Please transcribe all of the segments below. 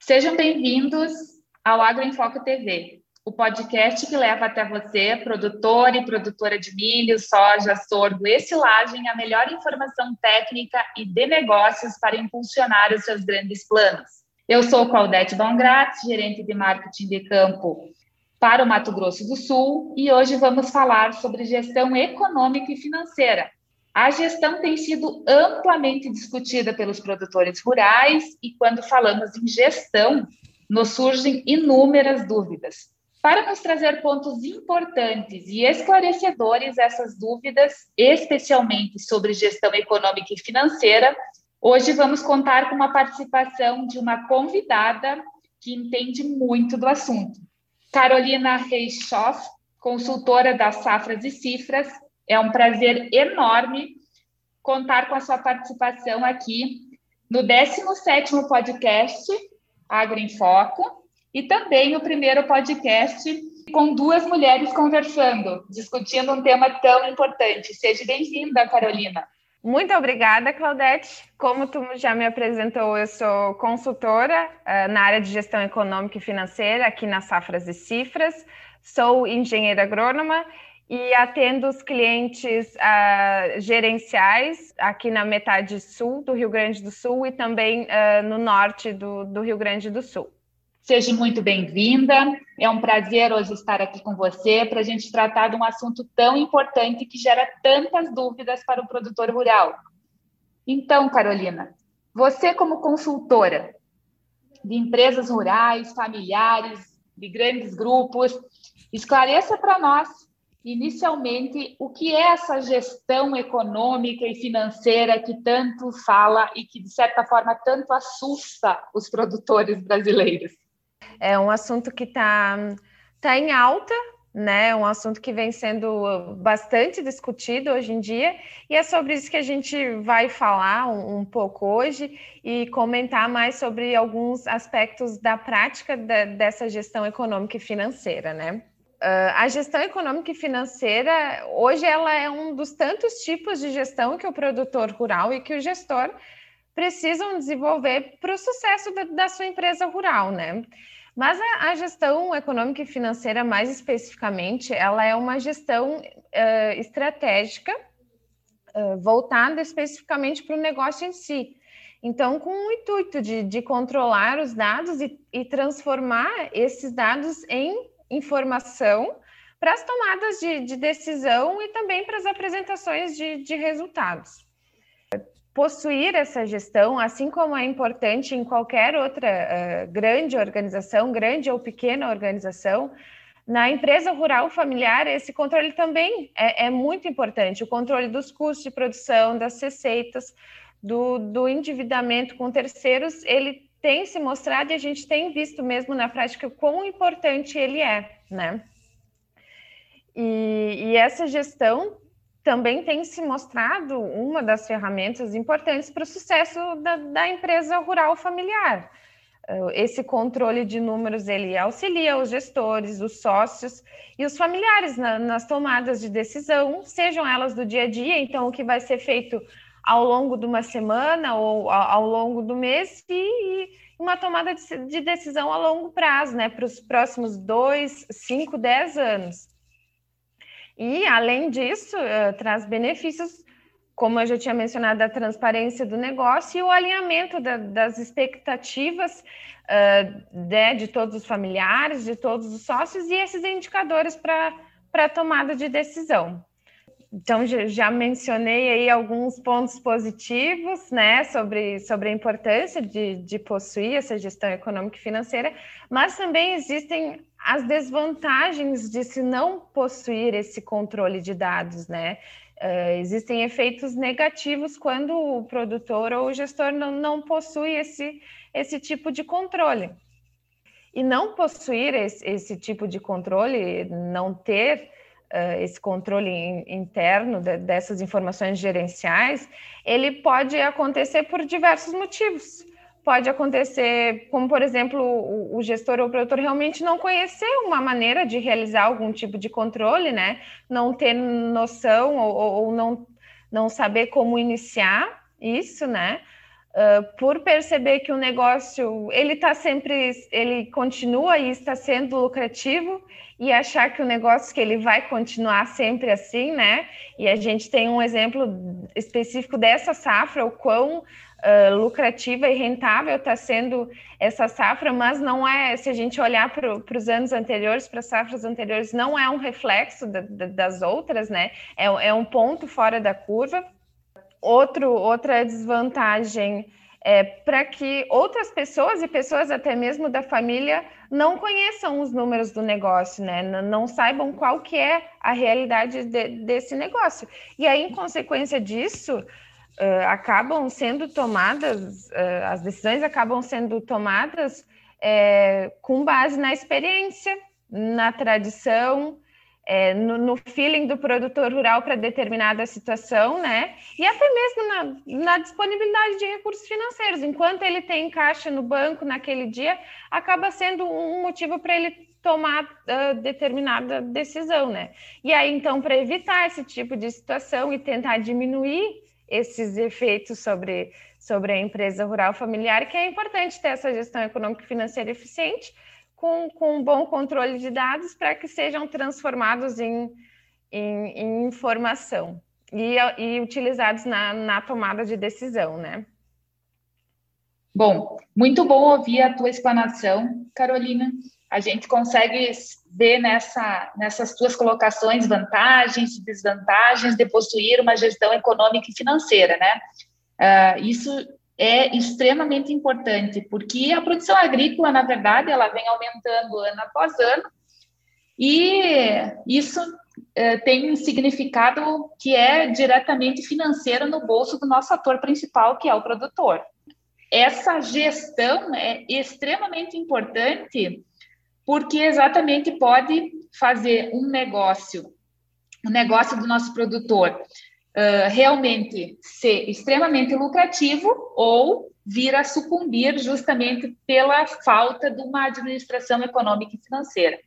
Sejam bem-vindos ao Agro em Foco TV, o podcast que leva até você, produtor e produtora de milho, soja, sorgo e silagem, a melhor informação técnica e de negócios para impulsionar os seus grandes planos. Eu sou Claudete Bongratz, gerente de marketing de campo para o Mato Grosso do Sul, e hoje vamos falar sobre gestão econômica e financeira, a gestão tem sido amplamente discutida pelos produtores rurais e quando falamos em gestão, nos surgem inúmeras dúvidas. Para nos trazer pontos importantes e esclarecedores essas dúvidas, especialmente sobre gestão econômica e financeira, hoje vamos contar com a participação de uma convidada que entende muito do assunto. Carolina Reischoff, consultora das Safras e Cifras, é um prazer enorme contar com a sua participação aqui no 17º podcast Agro em Foco e também o primeiro podcast com duas mulheres conversando, discutindo um tema tão importante. Seja bem-vinda, Carolina. Muito obrigada, Claudete. Como tu já me apresentou, eu sou consultora uh, na área de gestão econômica e financeira aqui na Safras e Cifras. Sou engenheira agrônoma e atendo os clientes uh, gerenciais aqui na metade sul do Rio Grande do Sul e também uh, no norte do, do Rio Grande do Sul. Seja muito bem-vinda. É um prazer hoje estar aqui com você para a gente tratar de um assunto tão importante que gera tantas dúvidas para o produtor rural. Então, Carolina, você, como consultora de empresas rurais, familiares, de grandes grupos, esclareça para nós inicialmente, o que é essa gestão econômica e financeira que tanto fala e que, de certa forma, tanto assusta os produtores brasileiros? É um assunto que está tá em alta, né? Um assunto que vem sendo bastante discutido hoje em dia, e é sobre isso que a gente vai falar um, um pouco hoje e comentar mais sobre alguns aspectos da prática da, dessa gestão econômica e financeira, né? Uh, a gestão econômica e financeira, hoje, ela é um dos tantos tipos de gestão que o produtor rural e que o gestor precisam desenvolver para o sucesso da, da, sua empresa rural, né? Mas a, a, gestão econômica e financeira, mais especificamente, ela é uma gestão uh, estratégica uh, voltada especificamente para o negócio em si. Então, com o intuito de, de controlar os dados e, e transformar esses dados em informação para as tomadas de, de, decisão e também para as apresentações de, de resultados. Possuir essa gestão, assim como é importante em qualquer outra uh, grande organização, grande ou pequena organização, na empresa rural familiar, esse controle também é, é, muito importante. O controle dos custos de produção, das receitas, do, do endividamento com terceiros, ele tem se mostrado e a gente tem visto mesmo na prática quão importante ele é, né? E, e essa gestão também tem se mostrado uma das ferramentas importantes para o sucesso da, da, empresa rural familiar. Uh, esse controle de números ele auxilia os gestores, os sócios e os familiares na, nas tomadas de decisão, sejam elas do dia a dia, então o que vai ser feito ao longo de uma semana ou ao, longo do mês e, e uma tomada de, de, decisão a longo prazo, né, para os próximos dois, cinco, dez anos. E, além disso, uh, traz benefícios, como eu já tinha mencionado, da transparência do negócio e o alinhamento da, das expectativas uh, de, de todos os familiares, de todos os sócios e esses indicadores para a tomada de decisão. Então, já mencionei aí alguns pontos positivos, né, sobre, sobre a importância de, de possuir essa gestão econômica e financeira, mas também existem as desvantagens de se não possuir esse controle de dados, né? Uh, existem efeitos negativos quando o produtor ou o gestor não, não possui esse, esse tipo de controle. E não possuir esse, esse tipo de controle, não ter uh, esse controle in, interno de, dessas informações gerenciais, ele pode acontecer por diversos motivos. pode acontecer, como por exemplo, o, o, gestor ou o produtor realmente não conhecer uma maneira de realizar algum tipo de controle, né? Não ter noção ou, ou não, não saber como iniciar isso, né? Uh, por perceber que o negócio ele está sempre, ele continua e está sendo lucrativo e achar que o negócio que ele vai continuar sempre assim, né? E a gente tem um exemplo específico dessa safra, o quão uh, lucrativa e rentável está sendo essa safra, mas não é, se a gente olhar para os anos anteriores, para as safras anteriores, não é um reflexo da, da, das outras, né? É, é um ponto fora da curva. Outro, outra desvantagem é para que outras pessoas e pessoas até mesmo da família não conheçam os números do negócio, né? Não saibam qual que é a realidade de, desse negócio. E aí, em consequência disso, uh, acabam sendo tomadas, uh, as decisões acabam sendo tomadas com base na experiência, na tradição, é, no, no, feeling do produtor rural para determinada situação, né? E até mesmo na, na, disponibilidade de recursos financeiros. Enquanto ele tem caixa no banco naquele dia, acaba sendo um motivo para ele tomar uh, determinada decisão, né? E aí, então, para evitar esse tipo de situação e tentar diminuir esses efeitos sobre, sobre a empresa rural familiar, que é importante ter essa gestão econômica e financeira eficiente, com, com um bom controle de dados para que sejam transformados em, em, em informação e, e utilizados na, na tomada de decisão, né? Bom, muito bom ouvir a tua explanação, Carolina. A gente consegue ver nessa, nessas tuas colocações vantagens e desvantagens de possuir uma gestão econômica e financeira, né? Uh, isso é extremamente importante, porque a produção agrícola, na verdade, ela vem aumentando ano após ano, e isso é, tem um significado que é diretamente financeiro no bolso do nosso ator principal, que é o produtor. Essa gestão é extremamente importante, porque exatamente pode fazer um negócio, o um negócio do nosso produtor, realmente ser extremamente lucrativo ou vir a sucumbir justamente pela falta de uma administração econômica e financeira.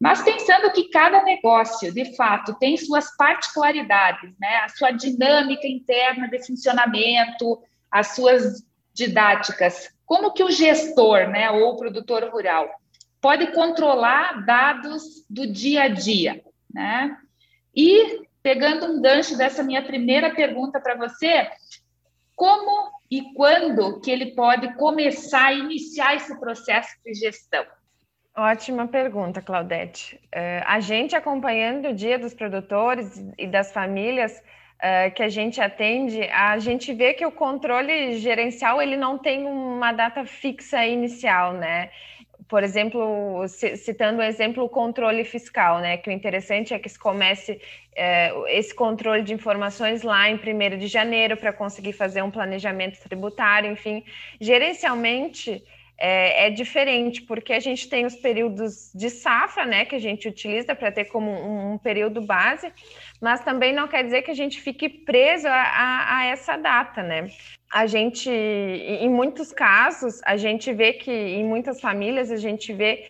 Mas pensando que cada negócio, de fato, tem suas particularidades, né? a sua dinâmica interna de funcionamento, as suas didáticas, como que o gestor, né, ou o produtor rural, pode controlar dados do dia a dia, né? E pegando um gancho dessa minha primeira pergunta para você, como e quando que ele pode começar a iniciar esse processo de gestão? Ótima pergunta, Claudete. Uh, a gente acompanhando o Dia dos Produtores e das Famílias uh, que a gente atende, a gente vê que o controle gerencial ele não tem uma data fixa inicial, né? Por exemplo, citando o exemplo o controle fiscal, né? Que o interessante é que se comece é, esse controle de informações lá em 1 de janeiro para conseguir fazer um planejamento tributário, enfim, gerencialmente é, é, diferente, porque a gente tem os períodos de safra, né, que a gente utiliza para ter como um, um, período base, mas também não quer dizer que a gente fique preso a, a, a essa data, né? A gente, em muitos casos, a gente vê que em muitas famílias a gente vê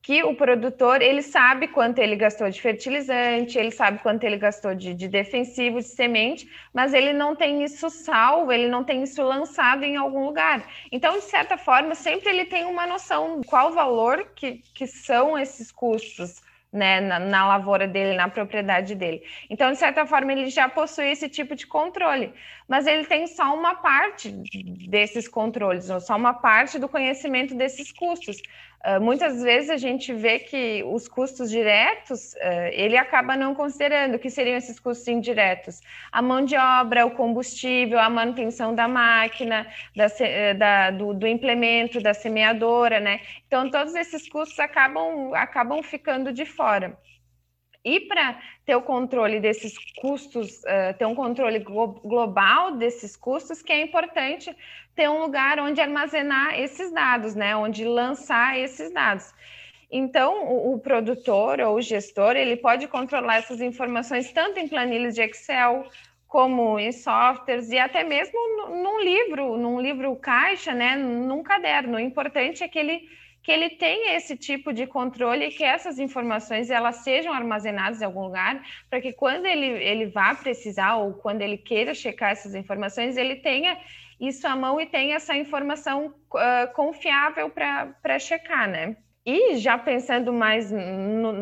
que o produtor ele sabe quanto ele gastou de fertilizante, ele sabe quanto ele gastou de, de, defensivo, de semente, mas ele não tem isso salvo, ele não tem isso lançado em algum lugar. Então, de certa forma, sempre ele tem uma noção de qual valor que, que são esses custos né, na, na, lavoura dele, na propriedade dele. Então, de certa forma, ele já possui esse tipo de controle, mas ele tem só uma parte desses controles, ou só uma parte do conhecimento desses custos. Uh, muitas vezes a gente vê que os custos diretos uh, ele acaba não considerando que seriam esses custos indiretos. A mão de obra, o combustível, a manutenção da máquina, da, eh, da, do, do, implemento, da semeadora, né? Então, todos esses custos acabam, acabam ficando de fora. E para ter o controle desses custos, uh, ter um controle global desses custos, que é importante ter um lugar onde armazenar esses dados, né? Onde lançar esses dados. Então, o, o, produtor ou o gestor, ele pode controlar essas informações tanto em planilhas de Excel, como em softwares e até mesmo num livro, num livro caixa, né, num caderno. O importante é que ele que ele tenha esse tipo de controle e que essas informações elas sejam armazenadas em algum lugar, para que quando ele, ele vá precisar ou quando ele queira checar essas informações, ele tenha isso à mão e tenha essa informação uh, confiável para checar, né? E já pensando mais num,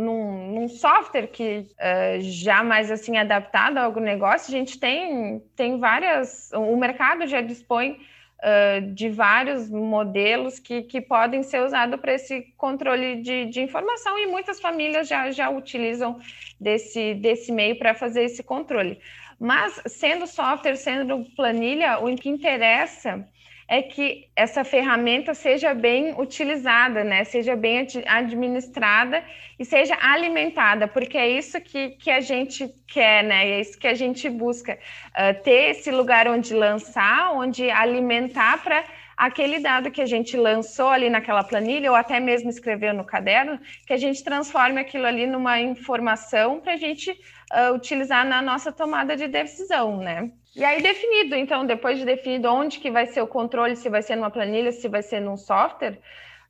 num software que uh, já mais assim adaptado ao negócio, a gente tem, tem várias. O mercado já dispõe de vários modelos que, que podem ser usados para esse controle de, de informação, e muitas famílias já, já utilizam desse, desse meio para fazer esse controle. Mas, sendo software, sendo planilha, o que interessa é que essa ferramenta seja bem utilizada, né? Seja bem administrada e seja alimentada, porque é isso que, que a gente quer, né? É isso que a gente busca, uh, ter esse lugar onde lançar, onde alimentar para aquele dado que a gente lançou ali naquela planilha, ou até mesmo escreveu no caderno, que a gente transforme aquilo ali numa informação para a gente uh, utilizar na nossa tomada de decisão, né? E aí definido, então, depois de definido onde que vai ser o controle, se vai ser numa planilha, se vai ser num software,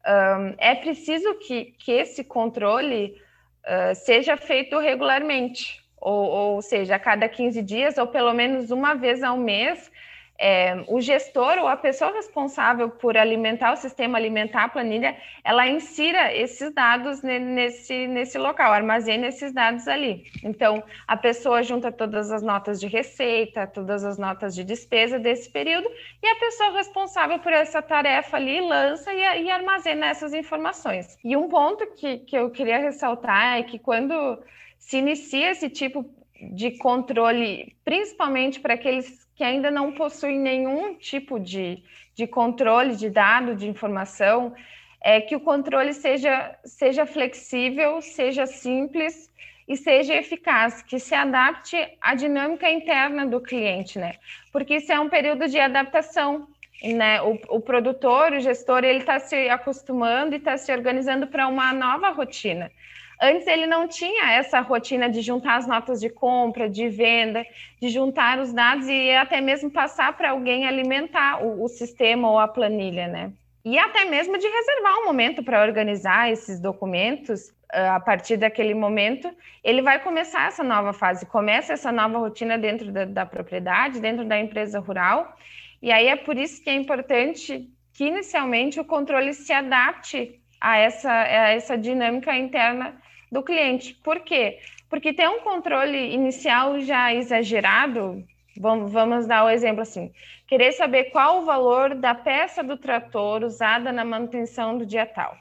um, é preciso que, que esse controle uh, seja feito regularmente, ou, ou seja, a cada 15 dias, ou pelo menos uma vez ao mês, é, o gestor ou a pessoa responsável por alimentar o sistema, alimentar a planilha, ela insira esses dados nesse, nesse local, armazena esses dados ali. Então, a pessoa junta todas as notas de receita, todas as notas de despesa desse período, e a pessoa responsável por essa tarefa ali lança e, e armazena essas informações. E um ponto que, que eu queria ressaltar é que quando se inicia esse tipo de controle, principalmente para aqueles que ainda não possuem nenhum tipo de, de controle de dado, de informação, é que o controle seja, seja flexível, seja simples e seja eficaz, que se adapte à dinâmica interna do cliente, né? Porque isso é um período de adaptação, né? O, o produtor, o gestor, ele está se acostumando e está se organizando para uma nova rotina. Antes ele não tinha essa rotina de juntar as notas de compra, de venda, de juntar os dados e até mesmo passar para alguém alimentar o, o, sistema ou a planilha, né? E até mesmo de reservar um momento para organizar esses documentos. Ah, a partir daquele momento, ele vai começar essa nova fase, começa essa nova rotina dentro da, da propriedade, dentro da empresa rural. E aí é por isso que é importante que inicialmente o controle se adapte a essa, a essa dinâmica interna do cliente. Por quê? Porque tem um controle inicial já exagerado. Vamos, vamos dar o um exemplo assim: querer saber qual o valor da peça do trator usada na manutenção do dia tal.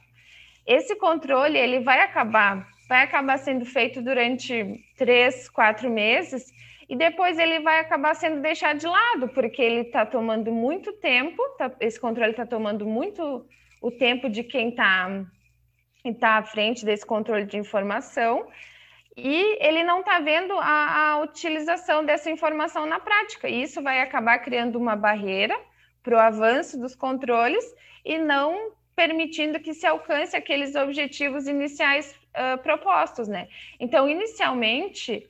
Esse controle ele vai acabar, vai acabar sendo feito durante três, quatro meses e depois ele vai acabar sendo deixado de lado, porque ele está tomando muito tempo, tá, esse controle está tomando muito o tempo de quem está está à frente desse controle de informação e ele não está vendo a, a, utilização dessa informação na prática. E isso vai acabar criando uma barreira para o avanço dos controles e não permitindo que se alcance aqueles objetivos iniciais uh, propostos, né? Então, inicialmente,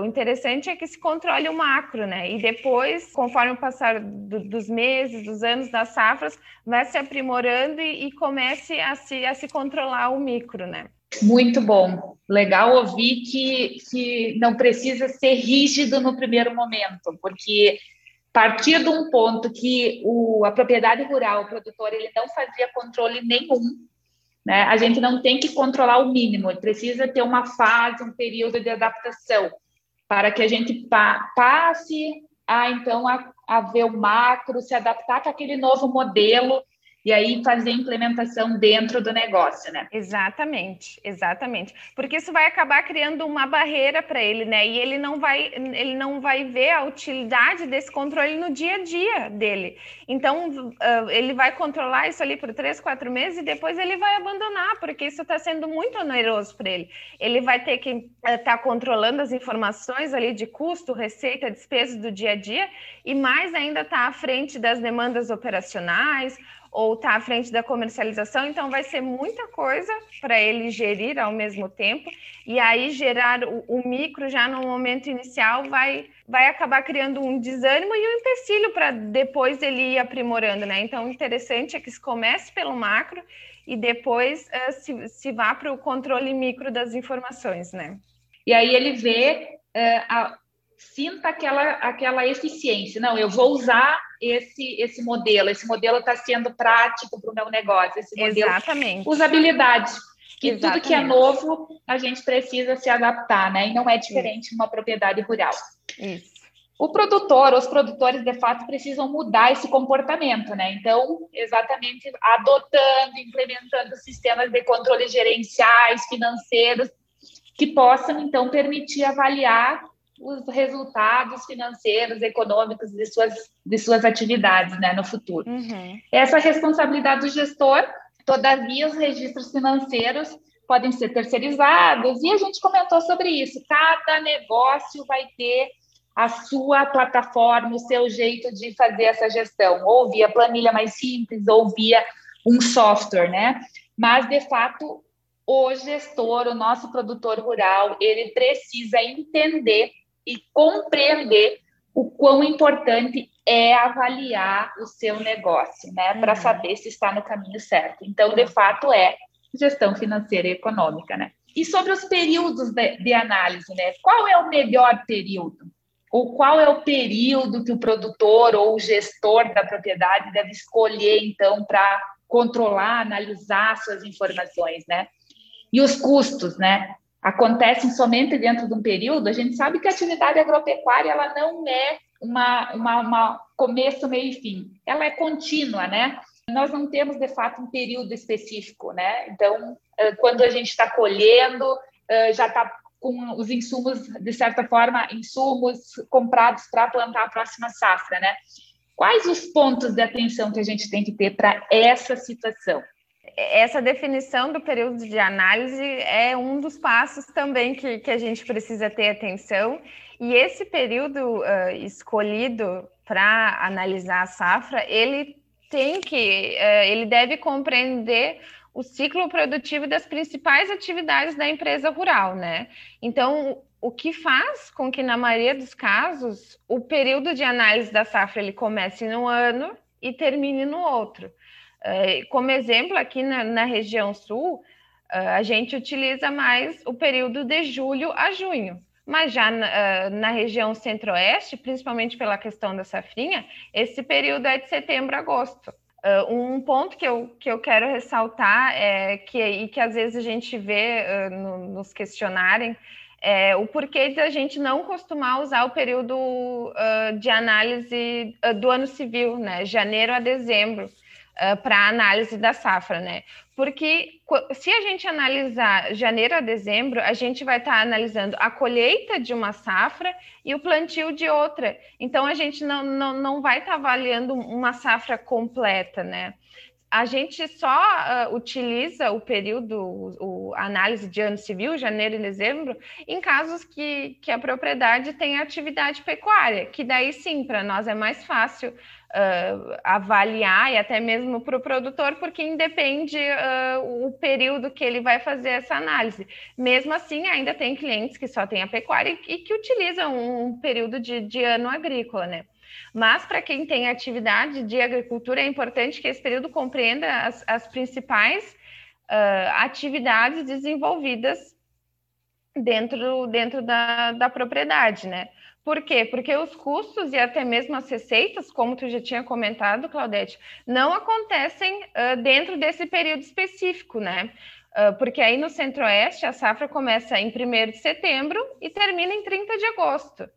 o interessante é que se controle o macro, né? E depois, conforme o passar do, dos meses, dos anos, das safras, vai se aprimorando e, e, comece a se, a se controlar o micro, né? Muito bom. Legal ouvir que, que não precisa ser rígido no primeiro momento, porque partir de um ponto que o, a propriedade rural, o produtor, ele não fazia controle nenhum, né? A gente não tem que controlar o mínimo, precisa ter uma fase, um período de adaptação para que a gente pa passe a então a, a ver o macro, se adaptar com aquele novo modelo e aí fazer implementação dentro do negócio, né? Exatamente, exatamente. Porque isso vai acabar criando uma barreira para ele, né? E ele não vai ele não vai ver a utilidade desse controle no dia a dia dele. Então uh, ele vai controlar isso ali por três, quatro meses e depois ele vai abandonar, porque isso está sendo muito oneroso para ele. Ele vai ter que estar uh, tá controlando as informações ali de custo, receita, despesas do dia a dia e mais ainda está à frente das demandas operacionais ou está à frente da comercialização, então vai ser muita coisa para ele gerir ao mesmo tempo, e aí gerar o, o, micro já no momento inicial vai, vai acabar criando um desânimo e um empecilho para depois ele ir aprimorando, né? Então, o interessante é que se comece pelo macro e depois uh, se, se vá para o controle micro das informações, né? E aí ele vê uh, a, sinta aquela, aquela eficiência. Não, eu vou usar esse, esse modelo, esse modelo está sendo prático para o meu negócio, esse modelo. Exatamente. Usabilidade. Que Exatamente. tudo que é novo, a gente precisa se adaptar, né? E não é diferente Isso. numa propriedade rural. Isso. O produtor, os produtores, de fato, precisam mudar esse comportamento, né? Então, exatamente adotando, implementando sistemas de controle gerenciais, financeiros, que possam, então, permitir avaliar os resultados financeiros, econômicos de suas, de suas atividades né, no futuro. Uhum. Essa responsabilidade do gestor, todavia, os registros financeiros podem ser terceirizados, e a gente comentou sobre isso. Cada negócio vai ter a sua plataforma, o seu jeito de fazer essa gestão, ou via planilha mais simples, ou via um software, né? Mas, de fato, o gestor, o nosso produtor rural, ele precisa entender e compreender o quão importante é avaliar o seu negócio, né, para uhum. saber se está no caminho certo. Então, de fato, é gestão financeira e econômica, né? E sobre os períodos de, de análise, né? Qual é o melhor período? Ou qual é o período que o produtor ou o gestor da propriedade deve escolher, então, para controlar, analisar suas informações, né? E os custos, né? Acontecem somente dentro de um período, a gente sabe que a atividade agropecuária ela não é uma, uma, uma começo, meio e fim, ela é contínua, né? Nós não temos de fato um período específico, né? Então, eh, quando a gente está colhendo, eh, já está com os insumos, de certa forma, insumos comprados para plantar a próxima safra, né? Quais os pontos de atenção que a gente tem que ter para essa situação? Essa definição do período de análise é um dos passos também que, que a gente precisa ter atenção. E esse período uh, escolhido para analisar a safra, ele tem que, uh, ele deve compreender o ciclo produtivo das principais atividades da empresa rural, né? Então, o que faz com que, na maioria dos casos, o período de análise da safra ele comece no ano e termine no outro. Eh, como exemplo, aqui na, na região sul, eh, a gente utiliza mais o período de julho a junho. Mas já na, eh, na região centro-oeste, principalmente pela questão da safrinha, esse período é de setembro a agosto. um ponto que eu, que eu quero ressaltar é que, e que às vezes a gente vê no, nos questionarem é, o porquê de a gente não costumar usar o período de análise do ano civil, né? Janeiro a dezembro uh, para análise da safra, né? Porque se a gente analisar janeiro a dezembro, a gente vai estar tá analisando a colheita de uma safra e o plantio de outra. Então, a gente não, não, não vai estar tá avaliando uma safra completa, né? A gente só uh, utiliza o período, o, o, análise de ano civil, janeiro e dezembro, em casos que, que a propriedade tem atividade pecuária, que daí sim, para nós é mais fácil uh, avaliar e até mesmo para o produtor, porque independe uh, o período que ele vai fazer essa análise. Mesmo assim, ainda tem clientes que só têm a pecuária e, e que utilizam um período de, de ano agrícola, né? Mas para quem tem atividade de agricultura, é importante que esse período compreenda as, as principais uh, atividades desenvolvidas dentro, dentro da, da propriedade, né? Por quê? Porque os custos e até mesmo as receitas, como tu já tinha comentado, Claudete, não acontecem uh, dentro desse período específico, né? Uh, porque aí no Centro-Oeste a safra começa em 1 de setembro e termina em 30 de agosto.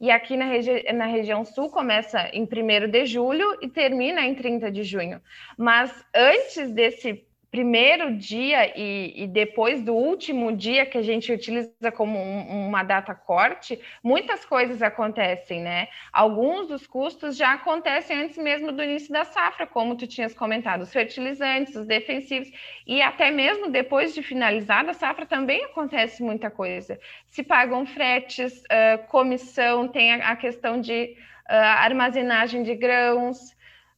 E aqui na, regi na região sul começa em 1 de julho e termina em 30 de junho. Mas antes desse primeiro dia e, e, depois do último dia que a gente utiliza como um, uma data corte, muitas coisas acontecem, né? Alguns dos custos já acontecem antes mesmo do início da safra, como tu tinhas comentado, os fertilizantes, os defensivos, e até mesmo depois de finalizada a safra também acontece muita coisa. Se pagam fretes, uh, comissão, tem a, a questão de uh, armazenagem de grãos,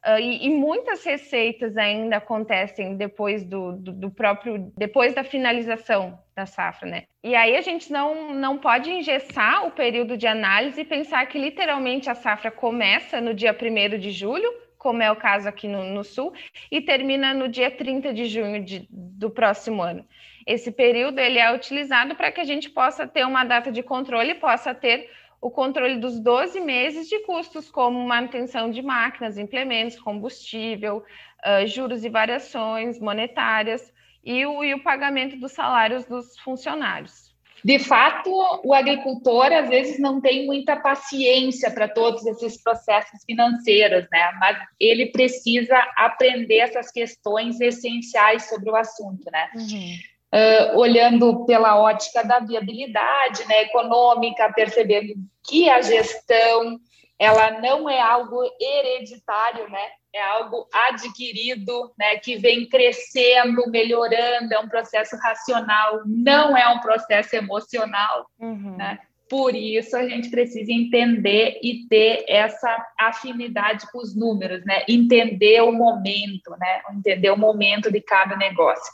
Uh, e, e, muitas receitas ainda acontecem depois do, do, do, próprio, depois da finalização da safra, né? E aí a gente não, não pode engessar o período de análise e pensar que literalmente a safra começa no dia 1 de julho, como é o caso aqui no, no sul, e termina no dia 30 de junho de, do próximo ano. Esse período ele é utilizado para que a gente possa ter uma data de controle, possa ter o controle dos 12 meses de custos, como manutenção de máquinas, implementos, combustível, uh, juros e variações monetárias e o, e o pagamento dos salários dos funcionários. De fato, o agricultor às vezes não tem muita paciência para todos esses processos financeiros, né? Mas ele precisa aprender essas questões essenciais sobre o assunto, né? Uhum uh, olhando pela ótica da viabilidade né, econômica, percebendo que a gestão ela não é algo hereditário, né? É algo adquirido, né? Que vem crescendo, melhorando, é um processo racional, não é um processo emocional, uhum. né? Por isso a gente precisa entender e ter essa afinidade com os números, né? Entender o momento, né? Entender o momento de cada negócio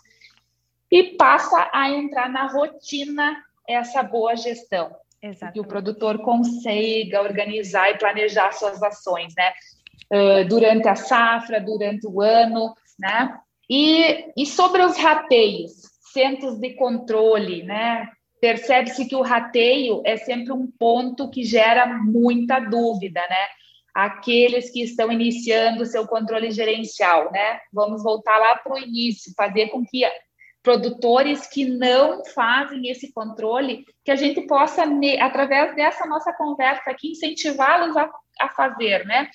e passa a entrar na rotina essa boa gestão. Exatamente. Que o produtor consiga organizar e planejar suas ações, né? Uh, durante a safra, durante o ano, né? E, e sobre os rateios, centros de controle, né? Percebe-se que o rateio é sempre um ponto que gera muita dúvida, né? Aqueles que estão iniciando o seu controle gerencial, né? Vamos voltar lá para o início, fazer com que produtores que não fazem esse controle, que a gente possa, através dessa nossa conversa aqui, incentivá-los a, a fazer, né?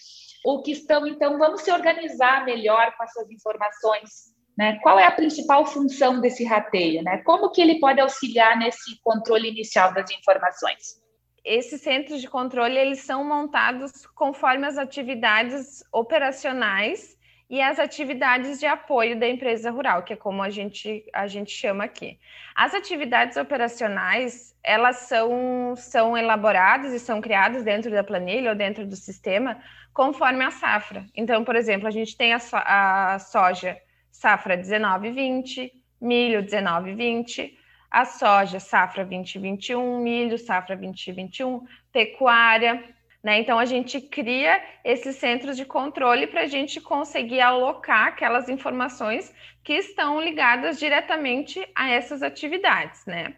Ou que estão, então, vamos se organizar melhor com essas informações, né? Qual é a principal função desse rateio, né? Como que ele pode auxiliar nesse controle inicial das informações? Esses centros de controle, eles são montados conforme as atividades operacionais e as atividades de apoio da empresa rural, que é como a gente, a gente chama aqui. As atividades operacionais, elas são, são elaboradas e são criadas dentro da planilha ou dentro do sistema conforme a safra. Então, por exemplo, a gente tem a, so a soja safra 19-20, milho 19-20, a soja safra 2021, milho safra 2021, pecuária né? Então, a gente cria esses centros de controle para a gente conseguir alocar aquelas informações que estão ligadas diretamente a essas atividades. Né?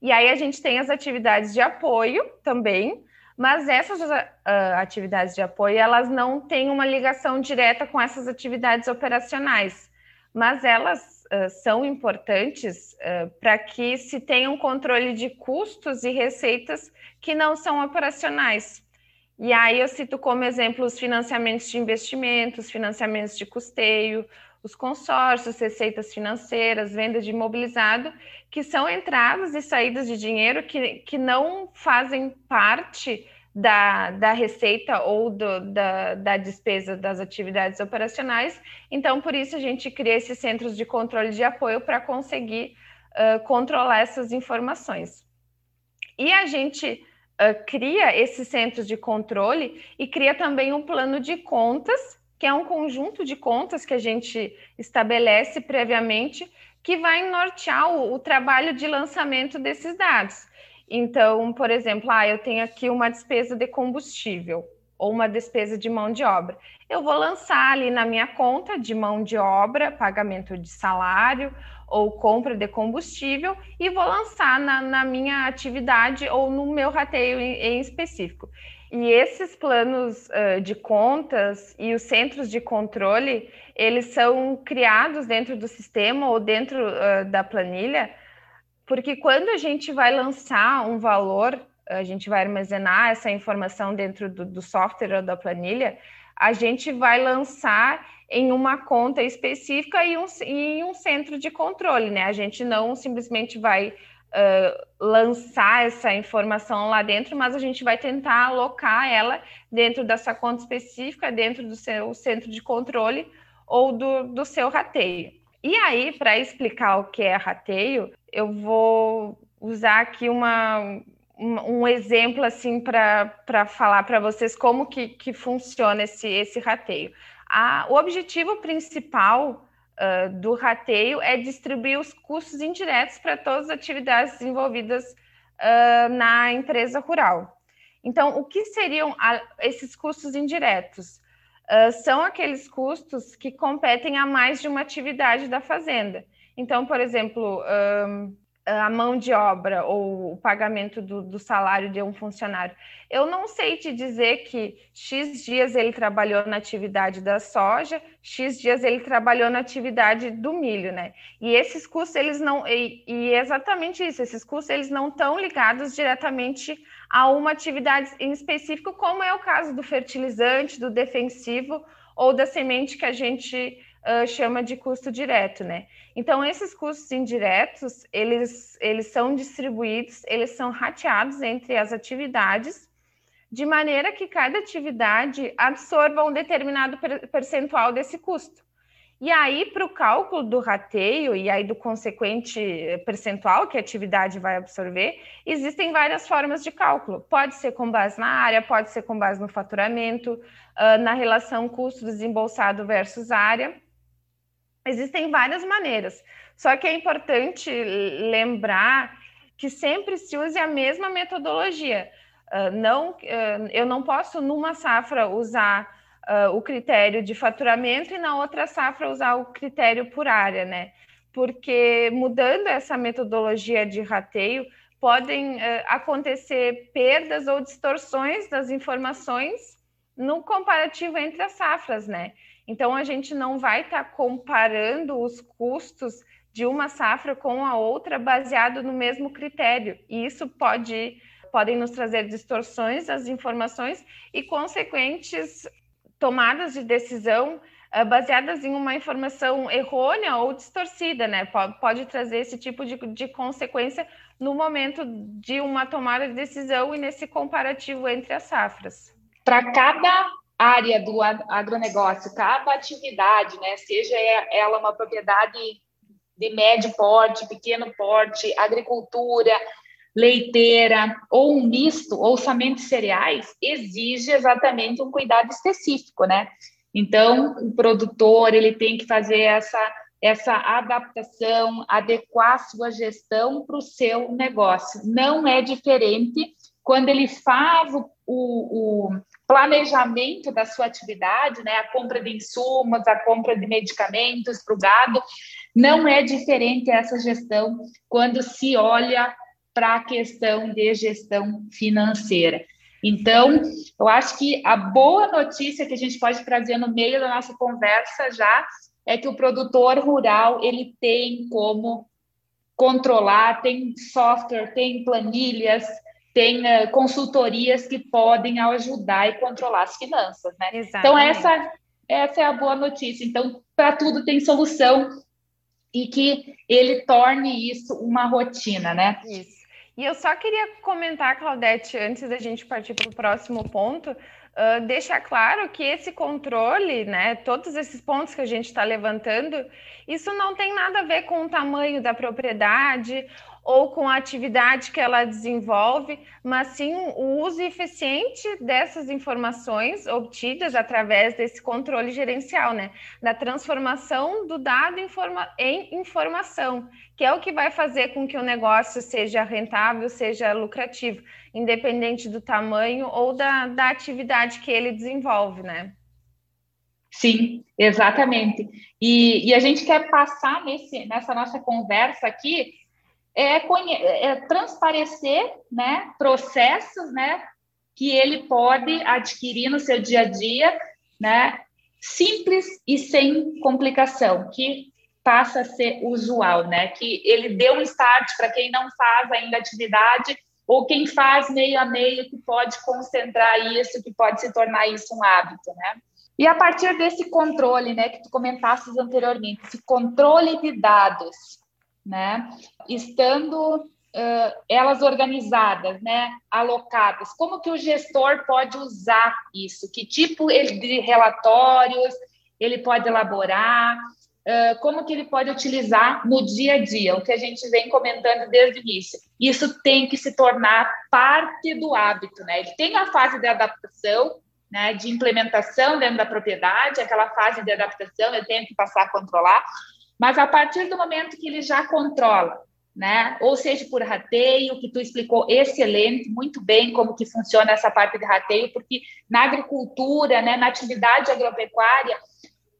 E aí, a gente tem as atividades de apoio também, mas essas uh, atividades de apoio elas não têm uma ligação direta com essas atividades operacionais, mas elas uh, são importantes uh, para que se tenha um controle de custos e receitas que não são operacionais. E aí eu cito como exemplo os financiamentos de investimentos, financiamentos de custeio, os consórcios, receitas financeiras, venda de imobilizado, que são entradas e saídas de dinheiro que, que não fazem parte da, da receita ou do, da, da despesa das atividades operacionais. Então, por isso, a gente cria esses centros de controle de apoio para conseguir uh, controlar essas informações. E a gente uh, cria esses centros de controle e cria também um plano de contas, que é um conjunto de contas que a gente estabelece previamente, que vai nortear o, o trabalho de lançamento desses dados. Então, por exemplo, ah, eu tenho aqui uma despesa de combustível ou uma despesa de mão de obra. Eu vou lançar ali na minha conta de mão de obra, pagamento de salário ou compra de combustível e vou lançar na, na minha atividade ou no meu rateio em, em específico. E esses planos uh, de contas e os centros de controle, eles são criados dentro do sistema ou dentro uh, da planilha, porque quando a gente vai lançar um valor, a gente vai armazenar essa informação dentro do, do software ou da planilha, a gente vai lançar em uma conta específica e um, em um centro de controle, né? A gente não simplesmente vai uh, lançar essa informação lá dentro, mas a gente vai tentar alocar ela dentro dessa conta específica, dentro do seu centro de controle ou do, do seu rateio. E aí, para explicar o que é rateio, eu vou usar aqui uma, um exemplo assim para falar para vocês como que, que funciona esse, esse rateio. A, o objetivo principal uh, do rateio é distribuir os custos indiretos para todas as atividades desenvolvidas uh, na empresa rural. Então, o que seriam a, esses custos indiretos? Uh, são aqueles custos que competem a mais de uma atividade da fazenda. Então, por exemplo, um, a mão de obra ou o pagamento do, do, salário de um funcionário. Eu não sei te dizer que X dias ele trabalhou na atividade da soja, X dias ele trabalhou na atividade do milho, né? E esses custos, eles não. E, e é exatamente isso, esses custos, eles não estão ligados diretamente a uma atividade em específico, como é o caso do fertilizante, do defensivo ou da semente que a gente uh, chama de custo direto, né? Então, esses custos indiretos, eles, eles são distribuídos, eles são rateados entre as atividades, de maneira que cada atividade absorva um determinado percentual desse custo. E aí, para o cálculo do rateio e aí do consequente percentual que a atividade vai absorver, existem várias formas de cálculo. Pode ser com base na área, pode ser com base no faturamento, na relação custo desembolsado versus área. Existem várias maneiras. Só que é importante lembrar que sempre se use a mesma metodologia. Uh, não, uh, eu não posso, numa safra, usar uh, o critério de faturamento e na outra safra usar o critério por área, né? Porque mudando essa metodologia de rateio, podem acontecer perdas ou distorções das informações no comparativo entre as safras, né? Então, a gente não vai estar tá comparando os custos de uma safra com a outra baseado no mesmo critério. E isso pode podem nos trazer distorções das informações e consequentes tomadas de decisão uh, baseadas em uma informação errônea ou distorcida, né? Pode, pode trazer esse tipo de, de consequência no momento de uma tomada de decisão e nesse comparativo entre as safras. Para cada área do agronegócio, cada atividade, né, seja ela uma propriedade de médio porte, pequeno porte, agricultura, leiteira ou um misto ou somente cereais, exige exatamente um cuidado específico, né? Então, o produtor ele tem que fazer essa essa adaptação, adequar sua gestão para o seu negócio. Não é diferente quando ele faz o, o, o planejamento da sua atividade, né, a compra de insumos, a compra de medicamentos para o gado, não é diferente essa gestão quando se olha para a questão de gestão financeira. Então, eu acho que a boa notícia que a gente pode trazer no meio da nossa conversa já é que o produtor rural ele tem como controlar, tem software, tem planilhas, tem uh, consultorias que podem ajudar e controlar as finanças, né? Então essa essa é a boa notícia. Então para tudo tem solução e que ele torne isso uma rotina, né? Isso. E eu só queria comentar, Claudete, antes da gente partir para o próximo ponto, uh, deixar claro que esse controle, né, todos esses pontos que a gente está levantando, isso não tem nada a ver com o tamanho da propriedade ou com a atividade que ela desenvolve, mas sim o uso eficiente dessas informações obtidas através desse controle gerencial, né? Da transformação do dado informa em informação, que é o que vai fazer com que o negócio seja rentável, seja lucrativo, independente do tamanho ou da, da atividade que ele desenvolve, né? Sim, exatamente. E, e a gente quer passar nesse, nessa nossa conversa aqui é, é transparecer né, processos né, que ele pode adquirir no seu dia a dia, né, simples e sem complicação, que passa a ser usual, né, que ele dê um start para quem não faz ainda atividade ou quem faz meio a meio que pode concentrar isso, que pode se tornar isso um hábito, né? E a partir desse controle, né, que tu comentaste anteriormente, esse controle de dados, né? Estando uh, elas organizadas, né? Alocadas, como que o gestor pode usar isso? Que tipo de relatórios ele pode elaborar? Uh, como que ele pode utilizar no dia a dia, o que a gente vem comentando desde o início. Isso tem que se tornar parte do hábito, né? Ele tem a fase de adaptação, né, de implementação dentro da propriedade, aquela fase de adaptação, eu tenho que passar a controlar, mas a partir do momento que ele já controla, né, ou seja por rateio, que tu explicou excelente, muito bem como que funciona essa parte de rateio, porque na agricultura, né, na atividade agropecuária,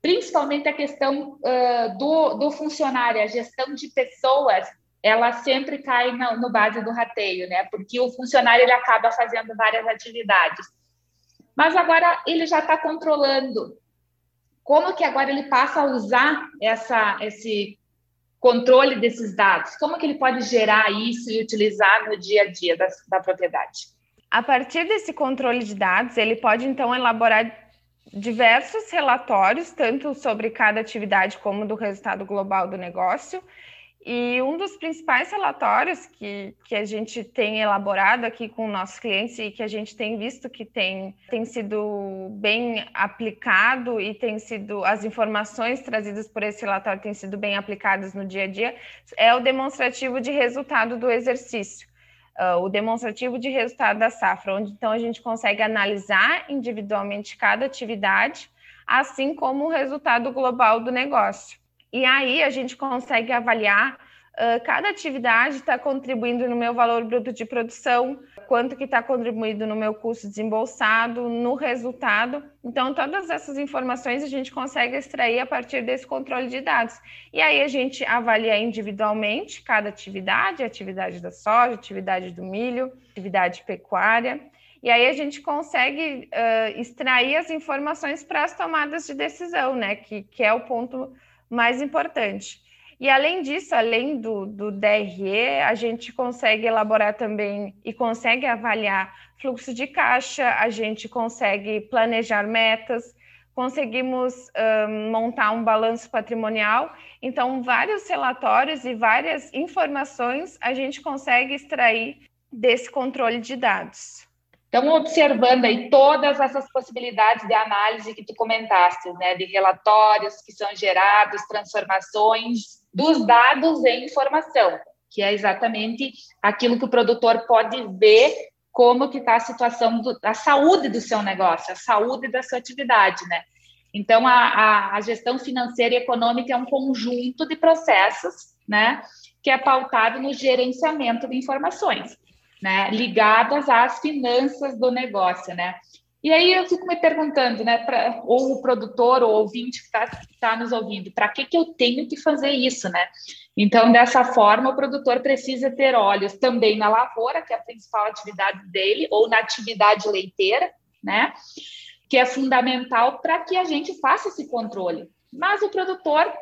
principalmente a questão uh, do, do funcionário, a gestão de pessoas, ela sempre cai no, no, base do rateio, né? Porque o funcionário ele acaba fazendo várias atividades. Mas agora ele já está controlando. Como que agora ele passa a usar essa, esse controle desses dados? Como que ele pode gerar isso e utilizar no dia a dia da, da propriedade? A partir desse controle de dados, ele pode então elaborar diversos relatórios, tanto sobre cada atividade como do resultado global do negócio, e um dos principais relatórios que, que a gente tem elaborado aqui com nossos clientes e que a gente tem visto que tem, tem sido bem aplicado e tem sido as informações trazidas por esse relatório têm sido bem aplicadas no dia a dia é o demonstrativo de resultado do exercício. Uh, o demonstrativo de resultado da safra, onde então a gente consegue analisar individualmente cada atividade, assim como o resultado global do negócio. E aí a gente consegue avaliar uh, cada atividade está contribuindo no meu valor bruto de produção, quanto que está contribuindo no meu custo desembolsado, no resultado. Então, todas essas informações a gente consegue extrair a partir desse controle de dados. E aí a gente avalia individualmente cada atividade, atividade da soja, atividade do milho, atividade pecuária. E aí a gente consegue uh, extrair as informações para as tomadas de decisão, né? Que, que é o ponto mais importante. E além disso, além do, do DRE, a gente consegue elaborar também e consegue avaliar fluxo de caixa, a gente consegue planejar metas, conseguimos um, montar um balanço patrimonial. Então, vários relatórios e várias informações a gente consegue extrair desse controle de dados. Então, observando aí todas essas possibilidades de análise que tu comentaste, né, de relatórios que são gerados, transformações dos dados em informação, que é exatamente aquilo que o produtor pode ver como que está a situação da saúde do seu negócio, a saúde da sua atividade, né? Então, a, a, a gestão financeira e econômica é um conjunto de processos, né, que é pautado no gerenciamento de informações né, ligadas às finanças do negócio, né? E aí eu fico me perguntando, né, pra, ou o produtor ou o ouvinte que está tá nos ouvindo, para que, que eu tenho que fazer isso, né? Então, dessa forma, o produtor precisa ter olhos também na lavoura, que é a principal atividade dele, ou na atividade leiteira, né? Que é fundamental para que a gente faça esse controle. Mas o produtor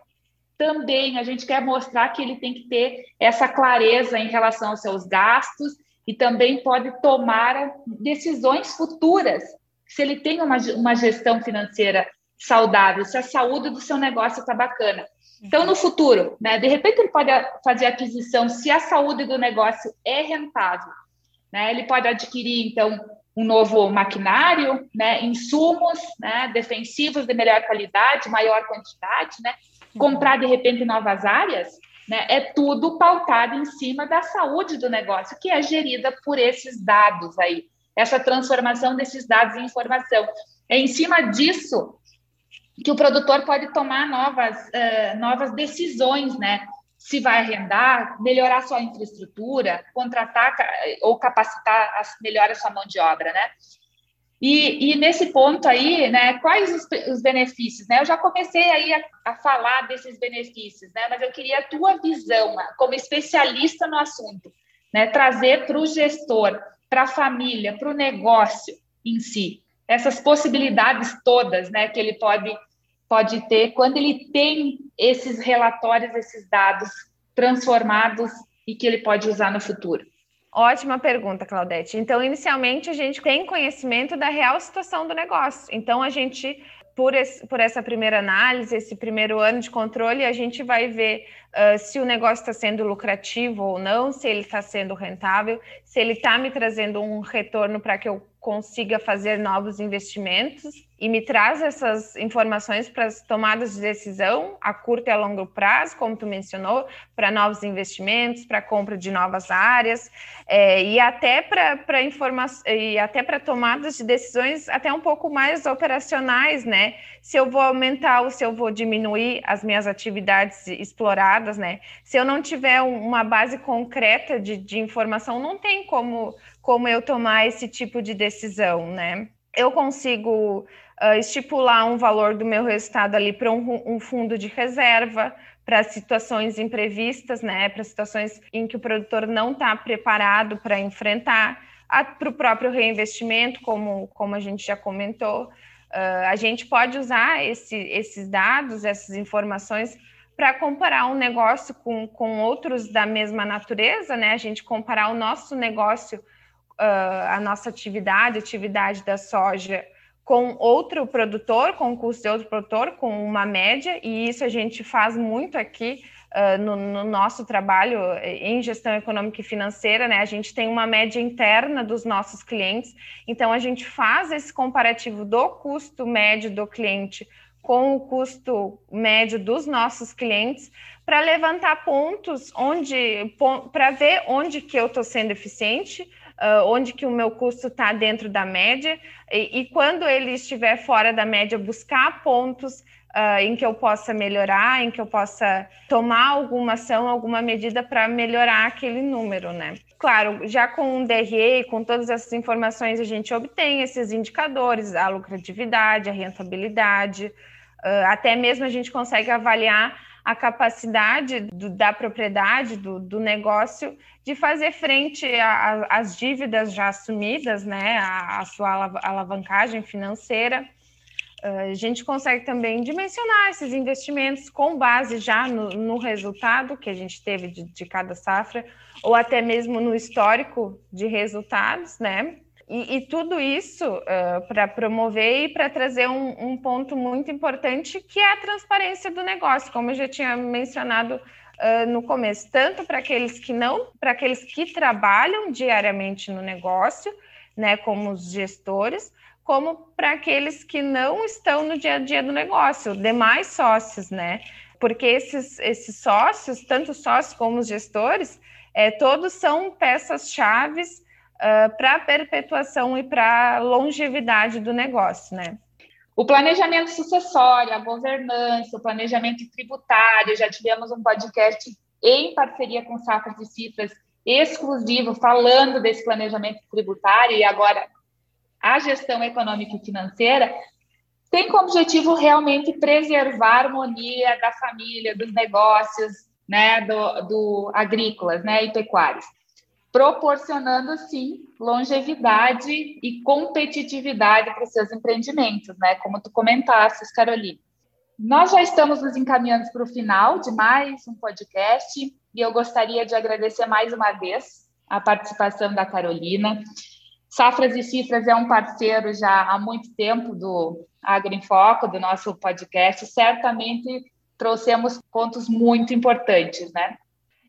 também, a gente quer mostrar que ele tem que ter essa clareza em relação aos seus gastos e também pode tomar decisões futuras se ele tem uma, uma gestão financeira saudável, se a saúde do seu negócio está bacana. Então, no futuro, né, de repente ele pode fazer aquisição se a saúde do negócio é rentável. Né? Ele pode adquirir, então, um novo maquinário, né, insumos né, defensivos de melhor qualidade, maior quantidade, né, comprar, de repente, novas áreas né? É tudo pautado em cima da saúde do negócio, que é gerida por esses dados aí, essa transformação desses dados em informação. É em cima disso que o produtor pode tomar novas, uh, novas decisões, né? Se vai arrendar, melhorar sua infraestrutura, contratar ou capacitar, melhor a sua mão de obra, né? E, e, nesse ponto aí, né, quais os, os benefícios? Né? Eu já comecei aí a, a, falar desses benefícios, né, mas eu queria a tua visão como especialista no assunto, né, trazer para o gestor, para a família, para o negócio em si, essas possibilidades todas né, que ele pode, pode ter quando ele tem esses relatórios, esses dados transformados e que ele pode usar no futuro. Ótima pergunta, Claudete. Então, inicialmente, a gente tem conhecimento da real situação do negócio. Então, a gente, por, esse, por essa primeira análise, esse primeiro ano de controle, a gente vai ver uh, se o negócio está sendo lucrativo ou não, se ele está sendo rentável, se ele está me trazendo um retorno para que eu consiga fazer novos investimentos e me traz essas informações para as tomadas de decisão a curto e a longo prazo, como tu mencionou, para novos investimentos, para compra de novas áreas é, e até para informação e até para tomadas de decisões até um pouco mais operacionais, né? Se eu vou aumentar ou se eu vou diminuir as minhas atividades exploradas, né? Se eu não tiver uma base concreta de, de informação, não tem como como eu tomar esse tipo de decisão, né? Eu consigo uh, estipular um valor do meu resultado ali para um, um fundo de reserva, para situações imprevistas, né? Para situações em que o produtor não está preparado para enfrentar, para o próprio reinvestimento, como, como a gente já comentou. Uh, a gente pode usar esse, esses dados, essas informações para comparar um negócio com, com outros da mesma natureza, né? A gente comparar o nosso negócio uh, a nossa atividade, atividade da soja, com outro produtor, com o custo de outro produtor, com uma média, e isso a gente faz muito aqui uh, no, no, nosso trabalho em gestão econômica e financeira, né? A gente tem uma média interna dos nossos clientes, então a gente faz esse comparativo do custo médio do cliente com o custo médio dos nossos clientes para levantar pontos onde para ver onde que eu estou sendo eficiente, uh, onde que o meu custo está dentro da média, e, e, quando ele estiver fora da média, buscar pontos uh, em que eu possa melhorar, em que eu possa tomar alguma ação, alguma medida para melhorar aquele número, né? Claro, já com o DRE, com todas essas informações, a gente obtém esses indicadores, a lucratividade, a rentabilidade, uh, até mesmo a gente consegue avaliar a capacidade do, da propriedade, do, do, negócio, de fazer frente às dívidas já assumidas, né, a, a sua alavancagem financeira. Uh, a gente consegue também dimensionar esses investimentos com base já no, no resultado que a gente teve de, de cada safra, ou até mesmo no histórico de resultados, né? E, e tudo isso uh, para promover e para trazer um, um, ponto muito importante que é a transparência do negócio, como eu já tinha mencionado uh, no começo, tanto para aqueles que não, para aqueles que trabalham diariamente no negócio, né, como os gestores, como para aqueles que não estão no dia a dia do negócio, demais sócios, né? Porque esses, esses sócios, tanto sócios como os gestores, é, todos são peças chaves uh, para a perpetuação e para a longevidade do negócio, né? O planejamento sucessório, a governança, o planejamento tributário, já tivemos um podcast em parceria com Safras e Cifras exclusivo falando desse planejamento tributário e agora a gestão econômica e financeira tem como objetivo realmente preservar a harmonia da família, dos negócios, né, do, do agrícolas, né, e pecuários proporcionando sim longevidade e competitividade para os seus empreendimentos, né? Como tu comentaste, Carolina. Nós já estamos nos encaminhando para o final de mais um podcast e eu gostaria de agradecer mais uma vez a participação da Carolina. Safras e Cifras é um parceiro já há muito tempo do Agro em Foco, do nosso podcast. Certamente trouxemos pontos muito importantes, né?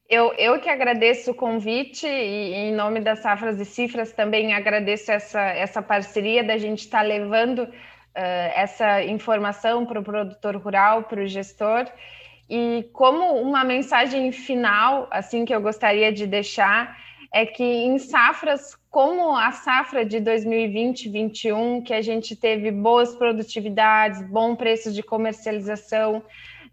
Eu, eu que agradeço o convite e, em nome das Safras e Cifras, também agradeço essa, essa parceria da gente estar tá levando uh, essa informação para o produtor rural, para o gestor. E como uma mensagem final, assim que eu gostaria de deixar, é que em safras como a safra de 2020-21, que a gente teve boas produtividades, bom preço de comercialização,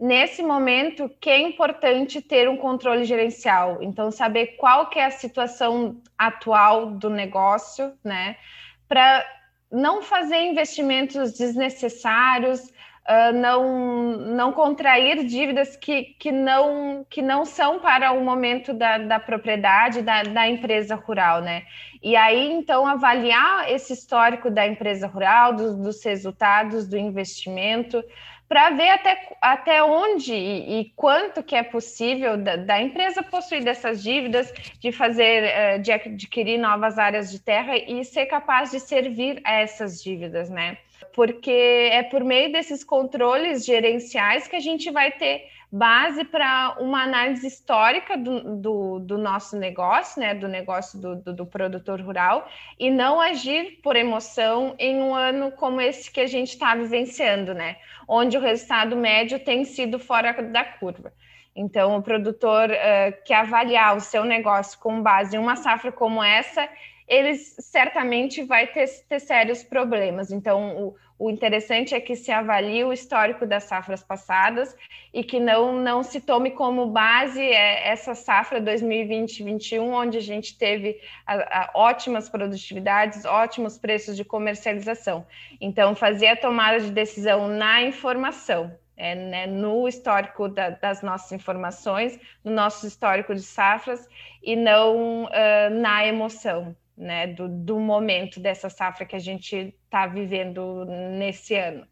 nesse momento que é importante ter um controle gerencial. Então, saber qual que é a situação atual do negócio, né? Para não fazer investimentos desnecessários, uh, não, não contrair dívidas que, que, não, que não são para o momento da, da propriedade da, da empresa rural, né? E aí, então, avaliar esse histórico da empresa rural, do, dos resultados do investimento, para ver até, até onde e, e, quanto que é possível da, da, empresa possuir dessas dívidas, de fazer, eh, de adquirir novas áreas de terra e ser capaz de servir a essas dívidas, né? Porque é por meio desses controles gerenciais que a gente vai ter base para uma análise histórica do, do, do, nosso negócio, né, do negócio do, do, do, produtor rural, e não agir por emoção em um ano como esse que a gente está vivenciando, né, onde o resultado médio tem sido fora da curva. Então, o produtor uh, que avaliar o seu negócio com base em uma safra como essa, ele certamente vai ter, ter sérios problemas. Então, o, o interessante é que se avalie o histórico das safras passadas e que não, não se tome como base é, essa safra 2020-21, onde a gente teve a, a, ótimas produtividades, ótimos preços de comercialização. Então, fazer a tomada de decisão na informação, é, né, no histórico da, das nossas informações, no nosso histórico de safras, e não uh, na emoção né, do, do momento dessa safra que a gente está vivendo nesse ano.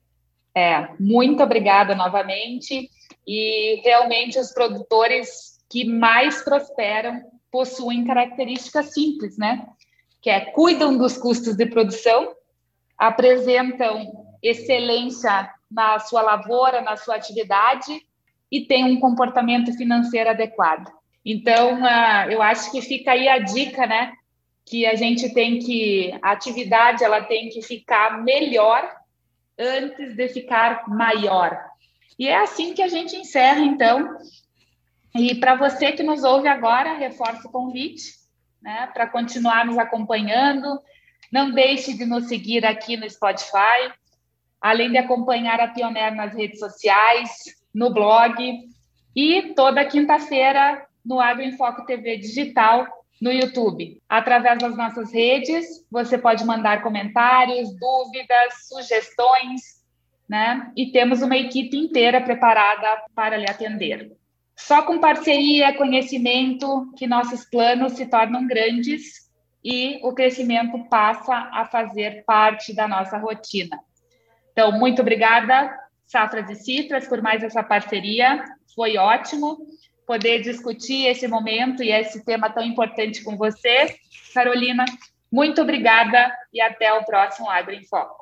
É, muito obrigada novamente. E realmente os produtores que mais prosperam possuem características simples, né? Que é cuidam dos custos de produção, apresentam excelência na sua lavoura, na sua atividade e têm um comportamento financeiro adequado. Então, uh, eu acho que fica aí a dica, né? Que a gente tem que a atividade ela tem que ficar melhor antes de ficar maior. E é assim que a gente encerra então. E para você que nos ouve agora, reforço o convite, né, para continuar nos acompanhando. Não deixe de nos seguir aqui no Spotify, além de acompanhar a Pioneer nas redes sociais, no blog e toda quinta-feira no Agro em Foco TV Digital no YouTube. Através das nossas redes, você pode mandar comentários, dúvidas, sugestões, né? E temos uma equipe inteira preparada para lhe atender. Só com parceria, conhecimento, que nossos planos se tornam grandes e o crescimento passa a fazer parte da nossa rotina. Então, muito obrigada, Safras e Citras, por mais essa parceria. Foi ótimo poder discutir esse momento e esse tema tão importante com você. Carolina, muito obrigada e até o próximo Agro em Foco.